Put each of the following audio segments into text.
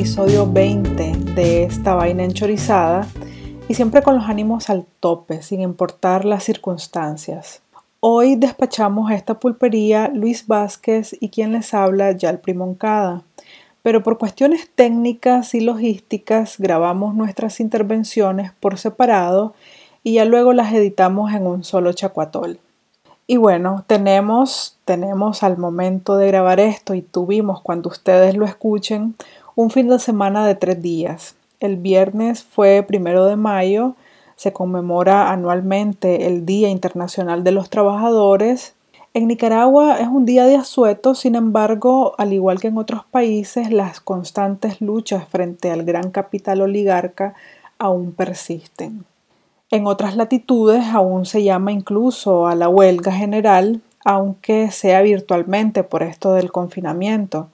episodio 20 de esta vaina enchorizada y siempre con los ánimos al tope, sin importar las circunstancias. Hoy despachamos esta pulpería Luis Vázquez y quien les habla Yal Primoncada. Pero por cuestiones técnicas y logísticas grabamos nuestras intervenciones por separado y ya luego las editamos en un solo chacuatol. Y bueno, tenemos, tenemos al momento de grabar esto y tuvimos cuando ustedes lo escuchen un fin de semana de tres días. El viernes fue primero de mayo, se conmemora anualmente el Día Internacional de los Trabajadores. En Nicaragua es un día de asueto, sin embargo, al igual que en otros países, las constantes luchas frente al gran capital oligarca aún persisten. En otras latitudes aún se llama incluso a la huelga general, aunque sea virtualmente por esto del confinamiento.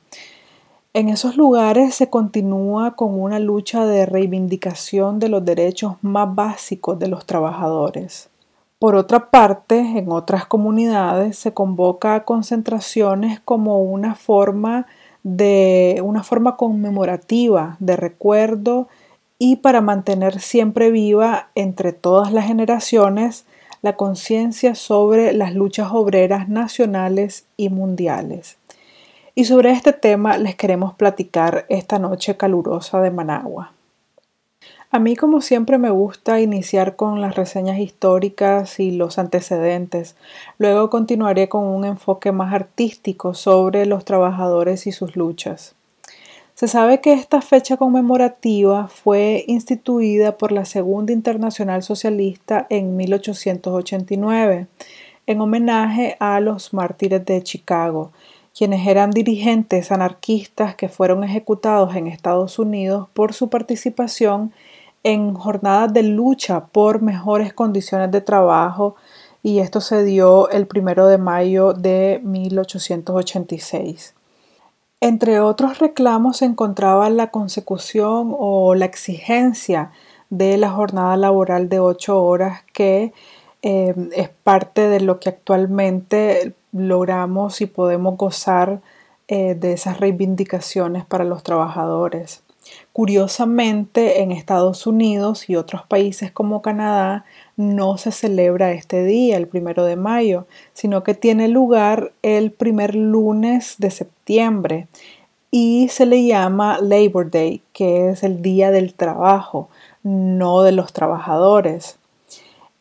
En esos lugares se continúa con una lucha de reivindicación de los derechos más básicos de los trabajadores. Por otra parte, en otras comunidades se convoca a concentraciones como una forma de una forma conmemorativa de recuerdo y para mantener siempre viva entre todas las generaciones la conciencia sobre las luchas obreras nacionales y mundiales. Y sobre este tema les queremos platicar esta noche calurosa de Managua. A mí como siempre me gusta iniciar con las reseñas históricas y los antecedentes. Luego continuaré con un enfoque más artístico sobre los trabajadores y sus luchas. Se sabe que esta fecha conmemorativa fue instituida por la Segunda Internacional Socialista en 1889 en homenaje a los mártires de Chicago, quienes eran dirigentes anarquistas que fueron ejecutados en Estados Unidos por su participación en jornadas de lucha por mejores condiciones de trabajo y esto se dio el primero de mayo de 1886. Entre otros reclamos se encontraba la consecución o la exigencia de la jornada laboral de ocho horas que eh, es parte de lo que actualmente logramos y podemos gozar eh, de esas reivindicaciones para los trabajadores. Curiosamente, en Estados Unidos y otros países como Canadá no se celebra este día, el primero de mayo, sino que tiene lugar el primer lunes de septiembre y se le llama Labor Day, que es el día del trabajo, no de los trabajadores.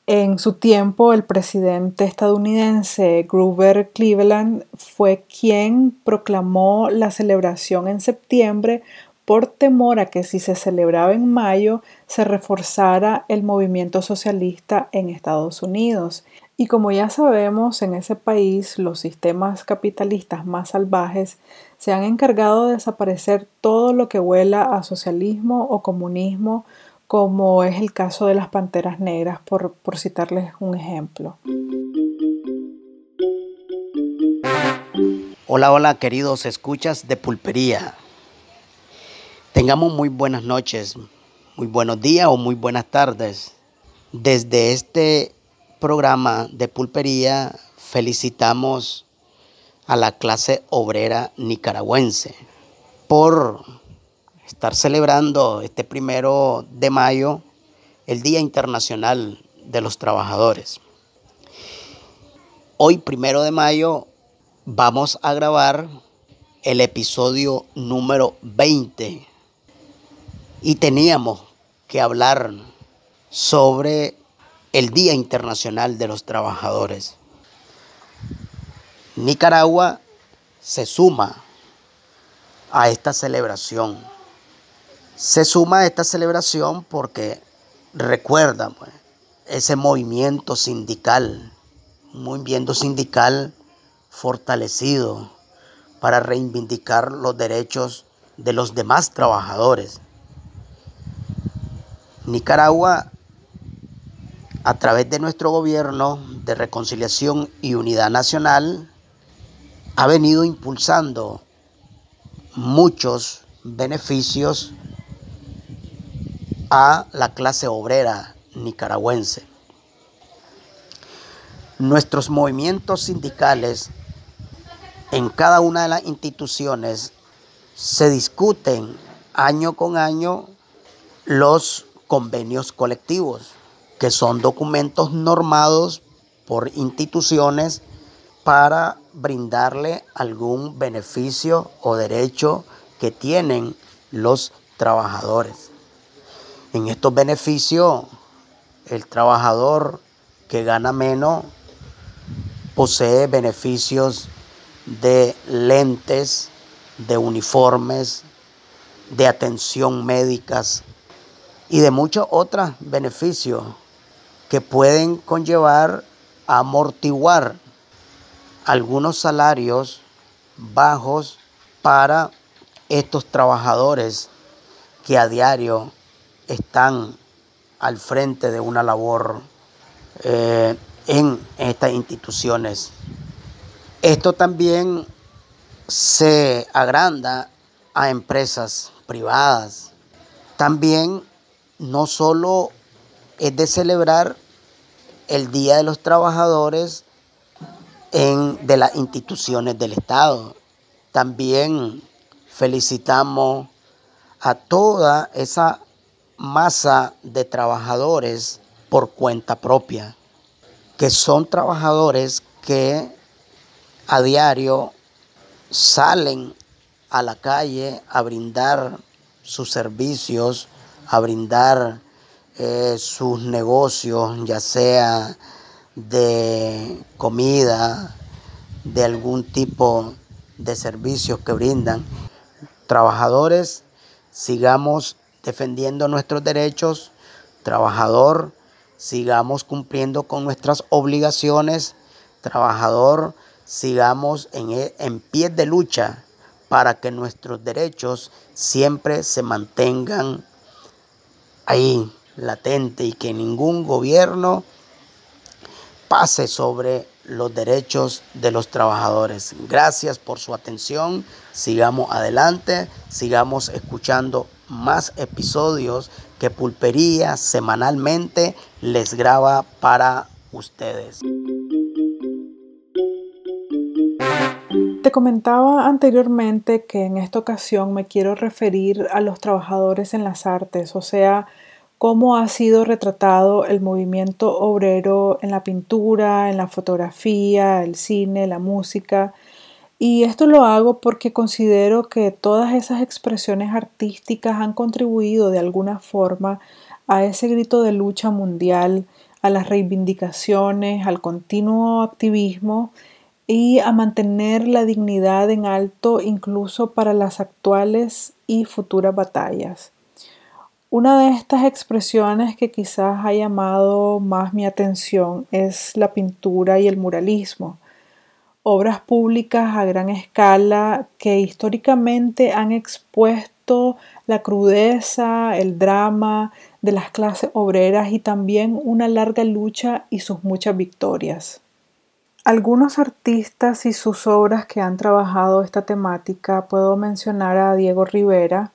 En su tiempo, el presidente estadounidense Grover Cleveland fue quien proclamó la celebración en septiembre por temor a que si se celebraba en mayo se reforzara el movimiento socialista en Estados Unidos. Y como ya sabemos, en ese país los sistemas capitalistas más salvajes se han encargado de desaparecer todo lo que huela a socialismo o comunismo, como es el caso de las Panteras Negras, por, por citarles un ejemplo. Hola, hola queridos escuchas de pulpería. Tengamos muy buenas noches, muy buenos días o muy buenas tardes. Desde este programa de pulpería felicitamos a la clase obrera nicaragüense por estar celebrando este primero de mayo el Día Internacional de los Trabajadores. Hoy, primero de mayo, vamos a grabar el episodio número 20 y teníamos que hablar sobre el Día Internacional de los Trabajadores. Nicaragua se suma a esta celebración. Se suma a esta celebración porque recuerda pues, ese movimiento sindical, un movimiento sindical fortalecido para reivindicar los derechos de los demás trabajadores. Nicaragua, a través de nuestro gobierno de reconciliación y unidad nacional, ha venido impulsando muchos beneficios a la clase obrera nicaragüense. Nuestros movimientos sindicales en cada una de las instituciones se discuten año con año los convenios colectivos, que son documentos normados por instituciones para brindarle algún beneficio o derecho que tienen los trabajadores. En estos beneficios, el trabajador que gana menos posee beneficios de lentes, de uniformes, de atención médicas y de muchos otros beneficios que pueden conllevar a amortiguar algunos salarios bajos para estos trabajadores que a diario están al frente de una labor eh, en estas instituciones. Esto también se agranda a empresas privadas. También no solo es de celebrar el Día de los Trabajadores en, de las instituciones del Estado, también felicitamos a toda esa masa de trabajadores por cuenta propia, que son trabajadores que a diario salen a la calle a brindar sus servicios, a brindar eh, sus negocios, ya sea de comida, de algún tipo de servicios que brindan. Trabajadores, sigamos defendiendo nuestros derechos. Trabajador, sigamos cumpliendo con nuestras obligaciones. Trabajador, sigamos en, e, en pie de lucha para que nuestros derechos siempre se mantengan ahí latente y que ningún gobierno pase sobre los derechos de los trabajadores. Gracias por su atención. Sigamos adelante, sigamos escuchando más episodios que Pulpería semanalmente les graba para ustedes. Te comentaba anteriormente que en esta ocasión me quiero referir a los trabajadores en las artes, o sea, cómo ha sido retratado el movimiento obrero en la pintura, en la fotografía, el cine, la música. Y esto lo hago porque considero que todas esas expresiones artísticas han contribuido de alguna forma a ese grito de lucha mundial, a las reivindicaciones, al continuo activismo y a mantener la dignidad en alto incluso para las actuales y futuras batallas. Una de estas expresiones que quizás ha llamado más mi atención es la pintura y el muralismo, obras públicas a gran escala que históricamente han expuesto la crudeza, el drama de las clases obreras y también una larga lucha y sus muchas victorias. Algunos artistas y sus obras que han trabajado esta temática puedo mencionar a Diego Rivera,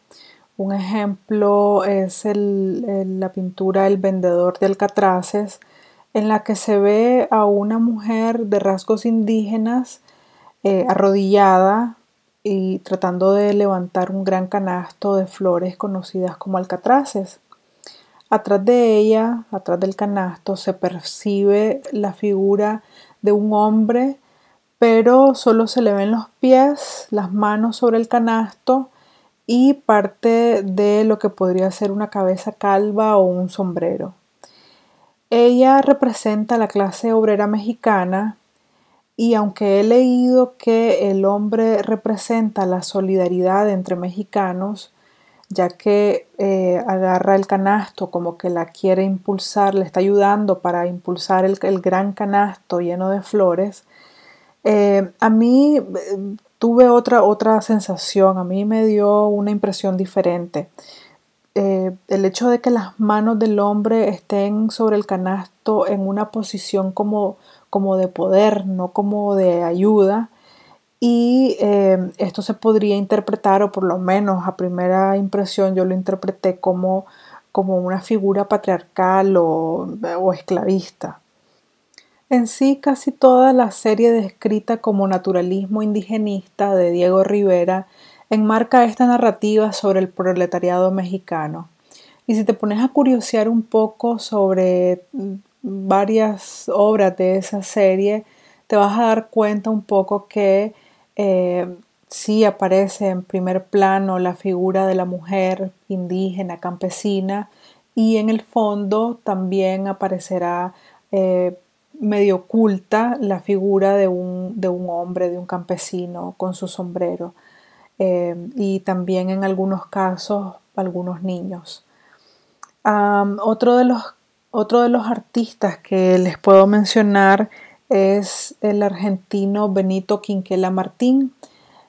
un ejemplo es la pintura El vendedor de alcatraces, en la que se ve a una mujer de rasgos indígenas eh, arrodillada y tratando de levantar un gran canasto de flores conocidas como alcatraces. Atrás de ella, atrás del canasto, se percibe la figura de un hombre, pero solo se le ven los pies, las manos sobre el canasto y parte de lo que podría ser una cabeza calva o un sombrero. Ella representa la clase obrera mexicana y aunque he leído que el hombre representa la solidaridad entre mexicanos, ya que eh, agarra el canasto como que la quiere impulsar, le está ayudando para impulsar el, gran canasto lleno de flores, eh, a mí eh, tuve otra, otra sensación, a mí me dio una impresión diferente. Eh, el hecho de que las manos del hombre estén sobre el canasto en una posición como, como de poder, no como de ayuda. Y eh, esto se podría interpretar, o por lo menos a primera impresión yo lo interpreté como, como una figura patriarcal o, o esclavista. En sí, casi toda la serie descrita como naturalismo indigenista de Diego Rivera enmarca esta narrativa sobre el proletariado mexicano. Y si te pones a curiosear un poco sobre varias obras de esa serie, te vas a dar cuenta un poco que eh, sí aparece en primer plano la figura de la mujer indígena, campesina, y en el fondo también aparecerá eh, medio oculta la figura de un, hombre, de un campesino con su sombrero eh, y también en algunos casos algunos niños. otro, de los, otro de los artistas que les puedo mencionar es el argentino Benito Quinquela Martín.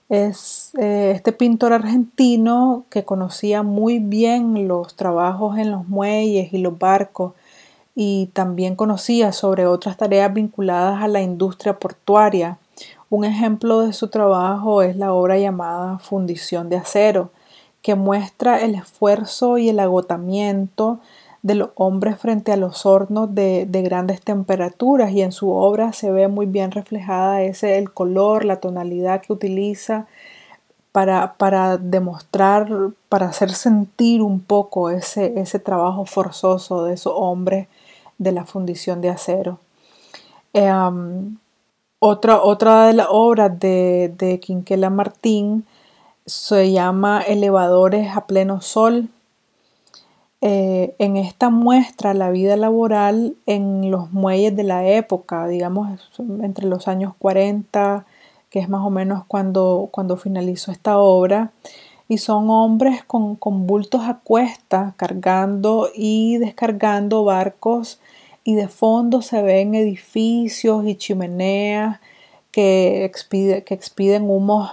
Es eh, este pintor argentino que conocía muy bien los trabajos en los muelles y los barcos y también conocía sobre otras tareas vinculadas a la industria portuaria. Un ejemplo de su trabajo es la obra llamada Fundición de Acero, que muestra el esfuerzo y el agotamiento de los hombres frente a los hornos de, grandes temperaturas y en su obra se ve muy bien reflejada ese el color, la tonalidad que utiliza para, para demostrar, para hacer sentir un poco ese, ese trabajo forzoso de esos hombres de la fundición de acero. Em, otra, otra de las obras de, de Quinquela Martín se llama Elevadores a pleno sol. Eh, en esta muestra la vida laboral en los muelles de la época, digamos entre los años 40, que es más o menos cuando, cuando finalizó esta obra, y son hombres con, con bultos a cuesta cargando y descargando barcos y de fondo se ven edificios y chimeneas que, que expiden humos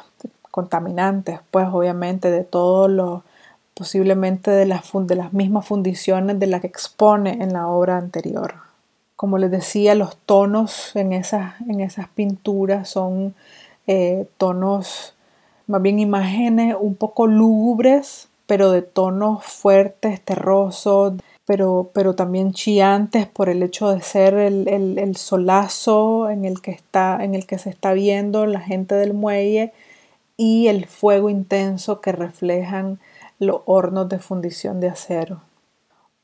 contaminantes, pues obviamente de todos los, posiblemente de las, las mismas fundiciones de las que expone en la obra anterior. Como les decía, los tonos en esas, en esas pinturas son eh, tonos, más bien imágenes un poco lúgubres, pero de tonos fuertes, terrosos, pero, pero también chillantes por el hecho de ser el, solazo en el, que está, en el que se está viendo la gente del muelle y el fuego intenso que reflejan los hornos de fundición de acero.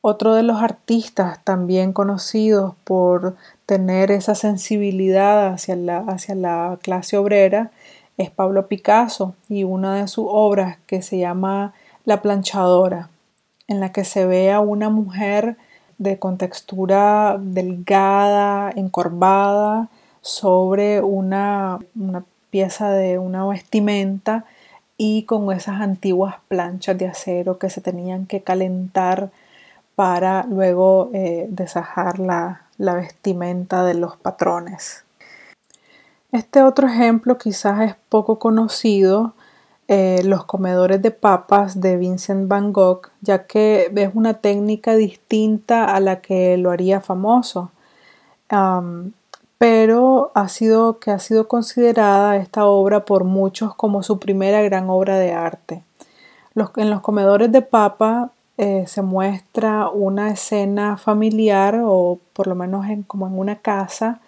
Otro de los artistas también conocidos por tener esa sensibilidad hacia la, hacia la clase obrera es Pablo Picasso y una de sus obras que se llama La planchadora en la que se ve a una mujer de contextura delgada, encorvada, sobre una, pieza de una vestimenta y con esas antiguas planchas de acero que se tenían que calentar para luego eh, desajar la, la vestimenta de los patrones. Este otro ejemplo quizás es poco conocido, eh, los comedores de papas de Vincent Van Gogh, ya que es una técnica distinta a la que lo haría famoso. pero ha sido que ha sido considerada esta obra por muchos como su primera gran obra de arte. en los comedores de papa eh, se muestra una escena familiar o por lo menos como en una casa,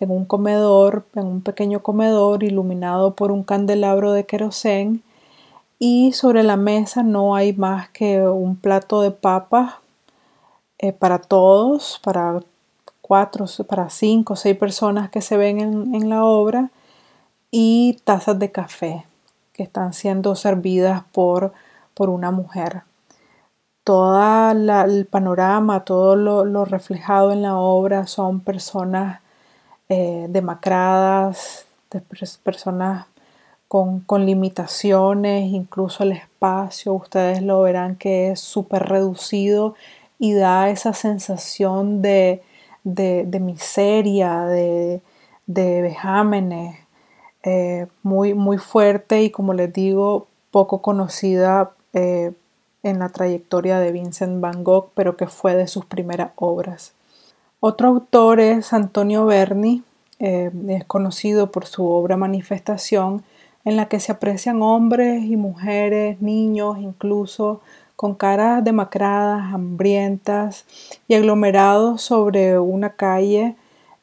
en un comedor, en un pequeño comedor iluminado por un candelabro de querosén y sobre la mesa no hay más que un plato de papas eh, para todos, para cuatro, para cinco o seis personas que se ven en, la obra y tazas de café que están siendo servidas por, por una mujer. Todo el panorama, todo lo, reflejado en la obra son personas eh, demacradas, personas con, limitaciones, incluso el espacio, ustedes lo verán que es súper reducido y da esa sensación de, miseria, de, vejámenes, eh, muy, muy fuerte y como les digo, poco conocida eh, en la trayectoria de Vincent Van Gogh, pero que fue de sus primeras obras. Otro autor es Antonio Berni, eh, es conocido por su obra Manifestación, en la que se aprecian hombres y mujeres, niños incluso, con caras demacradas, hambrientas y aglomerados sobre una calle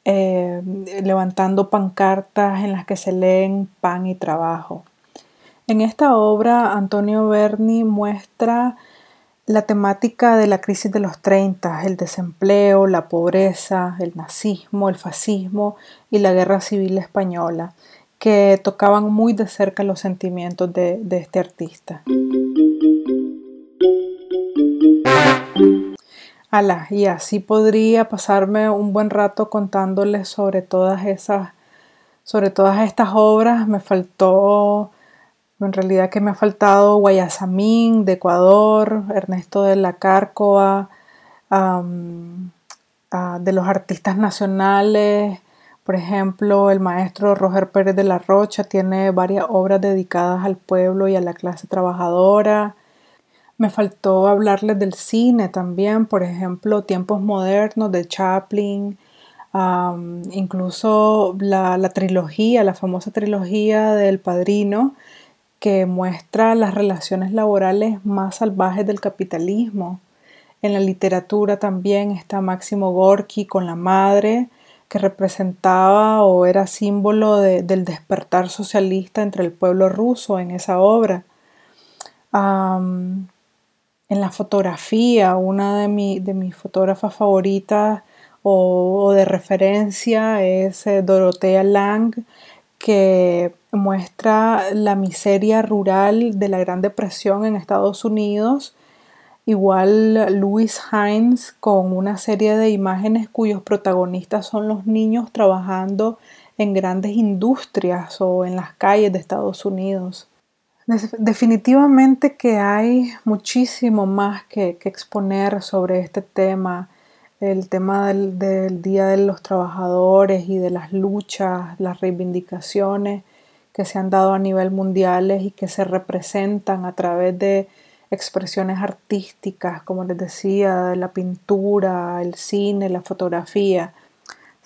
eh, levantando pancartas en las que se leen pan y trabajo. En esta obra, Antonio Berni muestra la temática de la crisis de los 30, el desempleo, la pobreza, el nazismo, el fascismo y la guerra civil española, que tocaban muy de cerca los sentimientos de, este artista. Ala, y así podría pasarme un buen rato contándoles sobre todas esas, sobre todas estas obras. Me faltó en realidad que me ha faltado Guayasamín de Ecuador, Ernesto de la Cárcova, de los artistas nacionales, por ejemplo, el maestro Roger Pérez de la Rocha tiene varias obras dedicadas al pueblo y a la clase trabajadora. Me faltó hablarles del cine también, por ejemplo, Tiempos Modernos de Chaplin, incluso la, trilogía, la famosa trilogía del Padrino, que muestra las relaciones laborales más salvajes del capitalismo. En la literatura también está Máximo Gorky con la madre, que representaba o era símbolo del despertar socialista entre el pueblo ruso en esa obra. en la fotografía, una de, de mis fotógrafas favoritas o, de referencia es eh, Dorotea Lang, que muestra la miseria rural de la Gran Depresión en Estados Unidos. Igual Louis Hines con una serie de imágenes cuyos protagonistas son los niños trabajando en grandes industrias o en las calles de Estados Unidos. Definitivamente que hay muchísimo más que, que exponer sobre este tema el tema del, Día de los Trabajadores y de las luchas, las reivindicaciones que se han dado a nivel mundial y que se representan a través de expresiones artísticas, como les decía, la pintura, el cine, la fotografía.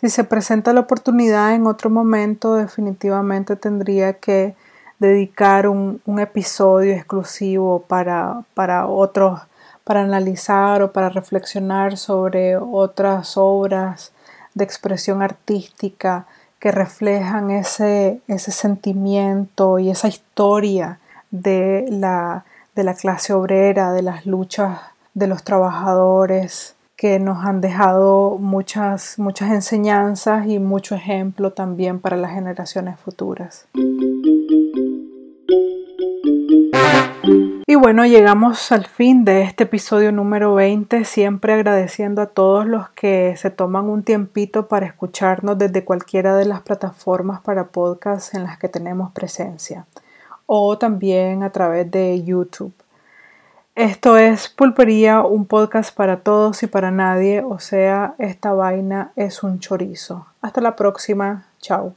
Si se presenta la oportunidad en otro momento, definitivamente tendría que dedicar un, episodio exclusivo para, para otros para analizar o para reflexionar sobre otras obras de expresión artística que reflejan ese, ese sentimiento y esa historia de la, de la clase obrera, de las luchas de los trabajadores que nos han dejado muchas, muchas enseñanzas y mucho ejemplo también para las generaciones futuras. Y bueno, llegamos al fin de este episodio número 20, siempre agradeciendo a todos los que se toman un tiempito para escucharnos desde cualquiera de las plataformas para podcast en las que tenemos presencia o también a través de YouTube. Esto es Pulpería, un podcast para todos y para nadie, o sea, esta vaina es un chorizo. Hasta la próxima, chao.